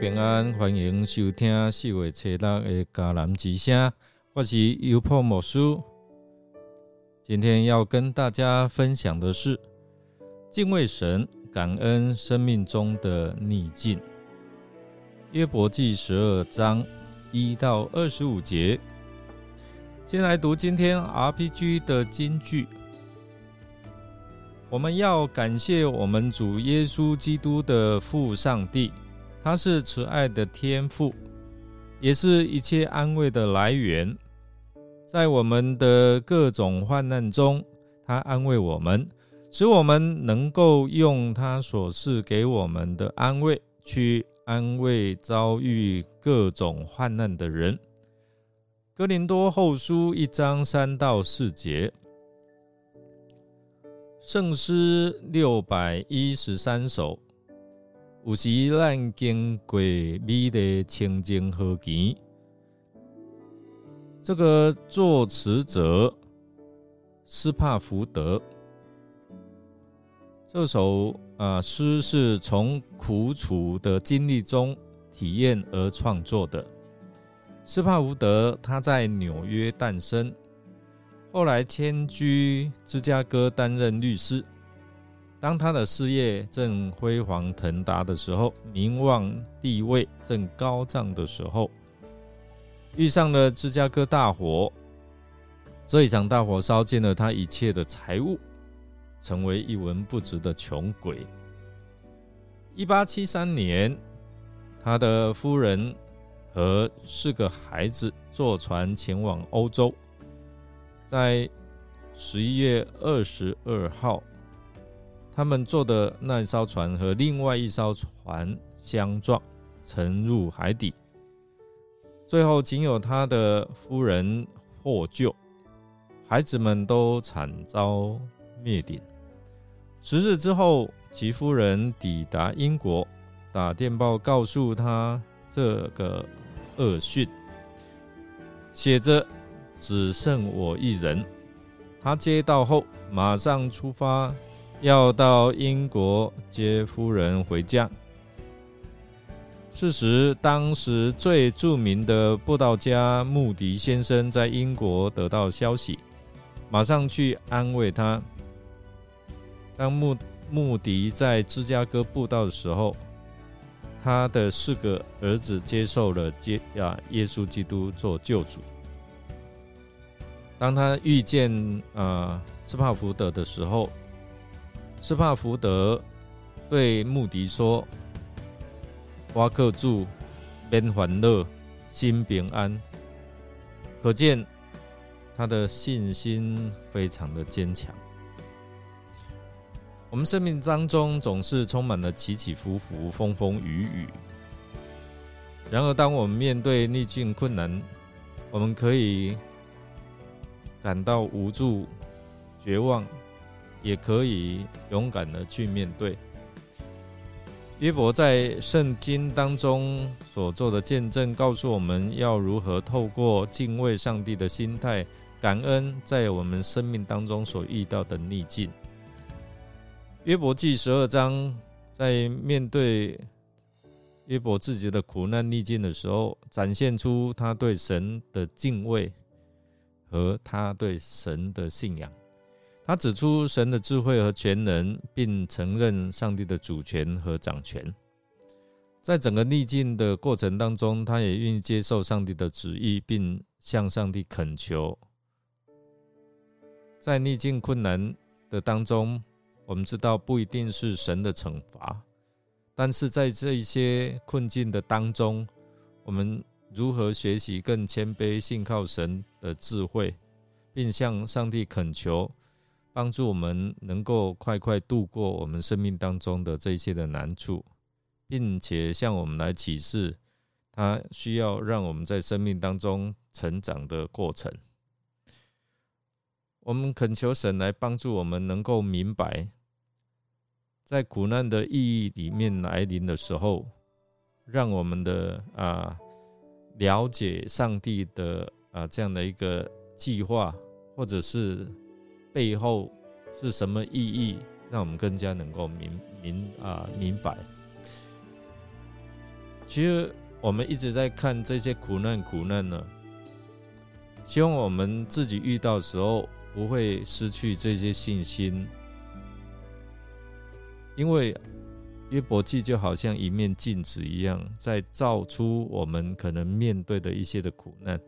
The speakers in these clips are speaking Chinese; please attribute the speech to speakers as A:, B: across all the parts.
A: 平安，欢迎收听四月七日的迦南之声。我是优破魔术。今天要跟大家分享的是敬畏神、感恩生命中的逆境。约伯记十二章一到二十五节。先来读今天 RPG 的金句。我们要感谢我们主耶稣基督的父上帝，他是慈爱的天赋，也是一切安慰的来源。在我们的各种患难中，他安慰我们，使我们能够用他所赐给我们的安慰去安慰遭遇各种患难的人。哥林多后书一章三到四节。圣诗六百一十三首，有时咱经过美的清净河田。这个作词者斯帕福德，这首啊诗是从苦楚的经历中体验而创作的。斯帕福德他在纽约诞生。后来迁居芝加哥担任律师。当他的事业正辉煌腾达的时候，名望地位正高涨的时候，遇上了芝加哥大火。这一场大火烧尽了他一切的财物，成为一文不值的穷鬼。一八七三年，他的夫人和四个孩子坐船前往欧洲。在十一月二十二号，他们坐的那艘船和另外一艘船相撞，沉入海底。最后，仅有他的夫人获救，孩子们都惨遭灭顶。十日之后，其夫人抵达英国，打电报告诉他这个恶讯，写着。只剩我一人。他接到后，马上出发，要到英国接夫人回家。事实，当时最著名的布道家穆迪先生在英国得到消息，马上去安慰他。当穆穆迪在芝加哥布道的时候，他的四个儿子接受了接啊耶稣基督做救主。当他遇见呃斯帕福德的时候，斯帕福德对穆迪说：“瓦克住，边欢乐，心平安。”可见他的信心非常的坚强。我们生命当中总是充满了起起伏伏、风风雨雨。然而，当我们面对逆境困难，我们可以。感到无助、绝望，也可以勇敢的去面对。约伯在圣经当中所做的见证，告诉我们要如何透过敬畏上帝的心态，感恩在我们生命当中所遇到的逆境。约伯记十二章，在面对约伯自己的苦难逆境的时候，展现出他对神的敬畏。和他对神的信仰，他指出神的智慧和全能，并承认上帝的主权和掌权。在整个逆境的过程当中，他也愿意接受上帝的旨意，并向上帝恳求。在逆境困难的当中，我们知道不一定是神的惩罚，但是在这一些困境的当中，我们。如何学习更谦卑、信靠神的智慧，并向上帝恳求帮助我们，能够快快度过我们生命当中的这些的难处，并且向我们来启示他需要让我们在生命当中成长的过程。我们恳求神来帮助我们，能够明白在苦难的意义里面来临的时候，让我们的啊。了解上帝的啊这样的一个计划，或者是背后是什么意义，让我们更加能够明明啊明白。其实我们一直在看这些苦难，苦难呢，希望我们自己遇到时候不会失去这些信心，因为约伯记就好像一面镜子一样，在照出我们可能面对的一些的苦难，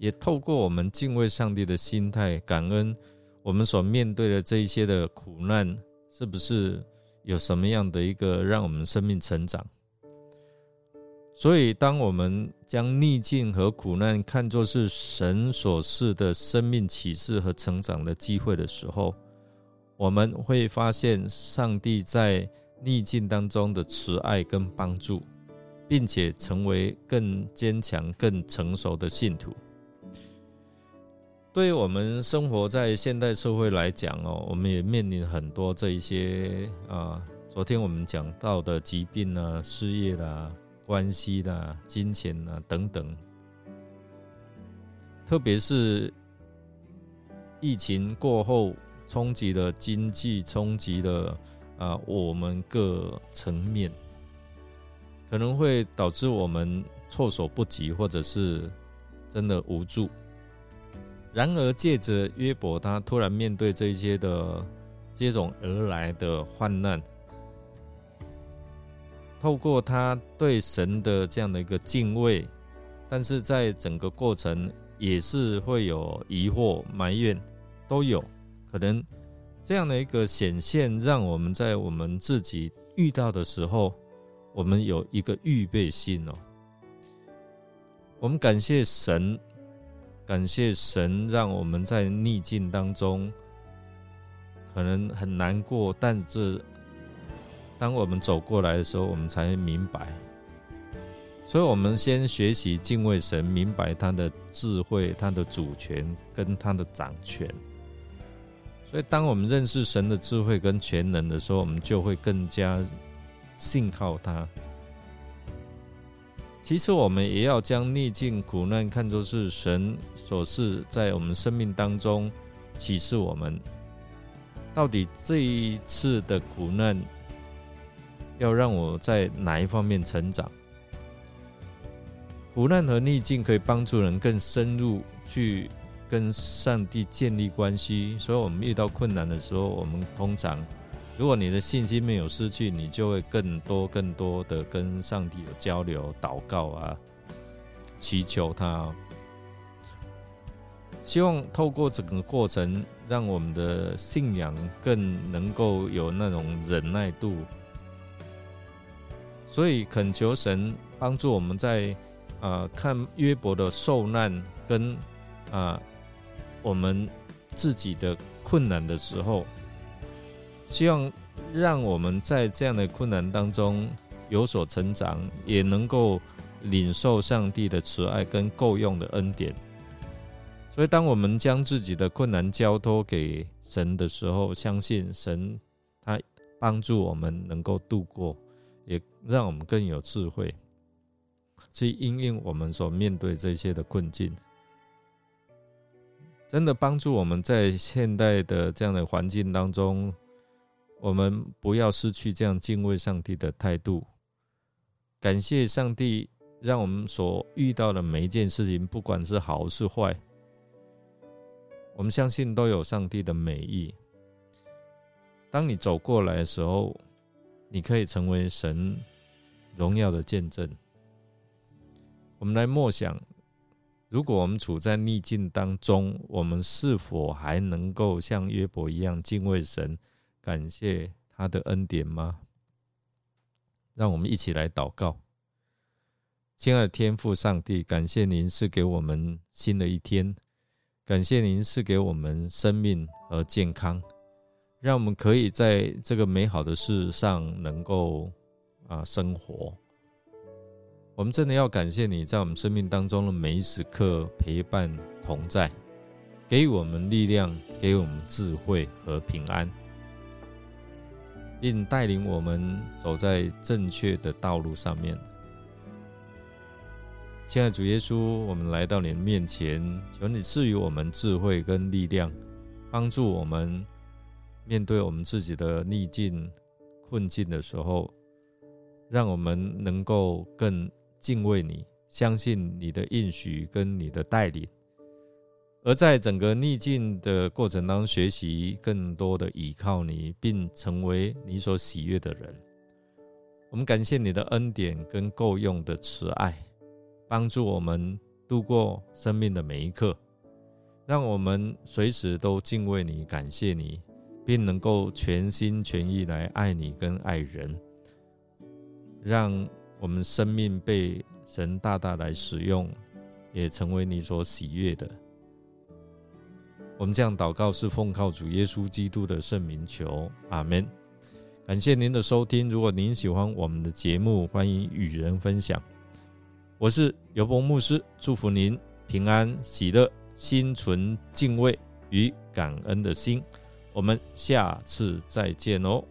A: 也透过我们敬畏上帝的心态，感恩我们所面对的这一些的苦难，是不是有什么样的一个让我们生命成长？所以，当我们将逆境和苦难看作是神所示的生命启示和成长的机会的时候，我们会发现上帝在逆境当中的慈爱跟帮助，并且成为更坚强、更成熟的信徒。对于我们生活在现代社会来讲哦，我们也面临很多这一些啊，昨天我们讲到的疾病啊、失业啦。关系的金钱啊等等，特别是疫情过后冲击的经济，冲击的啊，我们各层面可能会导致我们措手不及，或者是真的无助。然而，借着约伯，他突然面对这些的接踵而来的患难。透过他对神的这样的一个敬畏，但是在整个过程也是会有疑惑、埋怨，都有可能这样的一个显现，让我们在我们自己遇到的时候，我们有一个预备心哦。我们感谢神，感谢神，让我们在逆境当中可能很难过，但是。当我们走过来的时候，我们才明白。所以，我们先学习敬畏神，明白他的智慧、他的主权跟他的掌权。所以，当我们认识神的智慧跟全能的时候，我们就会更加信靠他。其实，我们也要将逆境苦难看作是神所示在我们生命当中启示我们，到底这一次的苦难。要让我在哪一方面成长？苦难和逆境可以帮助人更深入去跟上帝建立关系。所以，我们遇到困难的时候，我们通常，如果你的信心没有失去，你就会更多、更多的跟上帝有交流、祷告啊，祈求他。希望透过整个过程，让我们的信仰更能够有那种忍耐度。所以恳求神帮助我们在啊看约伯的受难跟啊我们自己的困难的时候，希望让我们在这样的困难当中有所成长，也能够领受上帝的慈爱跟够用的恩典。所以，当我们将自己的困难交托给神的时候，相信神他帮助我们能够度过。也让我们更有智慧，去应应我们所面对这些的困境，真的帮助我们在现代的这样的环境当中，我们不要失去这样敬畏上帝的态度。感谢上帝，让我们所遇到的每一件事情，不管是好是坏，我们相信都有上帝的美意。当你走过来的时候。你可以成为神荣耀的见证。我们来默想：如果我们处在逆境当中，我们是否还能够像约伯一样敬畏神、感谢他的恩典吗？让我们一起来祷告。亲爱的天父上帝，感谢您赐给我们新的一天，感谢您赐给我们生命和健康。让我们可以在这个美好的事上能够啊生活。我们真的要感谢你在我们生命当中的每一时刻陪伴同在，给予我们力量，给予我们智慧和平安，并带领我们走在正确的道路上面。亲爱的主耶稣，我们来到你的面前，求你赐予我们智慧跟力量，帮助我们。面对我们自己的逆境、困境的时候，让我们能够更敬畏你，相信你的应许跟你的带领。而在整个逆境的过程当中，学习更多的依靠你，并成为你所喜悦的人。我们感谢你的恩典跟够用的慈爱，帮助我们度过生命的每一刻，让我们随时都敬畏你、感谢你，并能够全心全意来爱你跟爱人，让我们生命被神大大来使用，也成为你所喜悦的。我们这样祷告是奉靠主耶稣基督的圣名求，阿门。感谢您的收听，如果您喜欢我们的节目，欢迎与人分享。我是尤伯牧师，祝福您平安喜乐，心存敬畏与感恩的心。我们下次再见哦。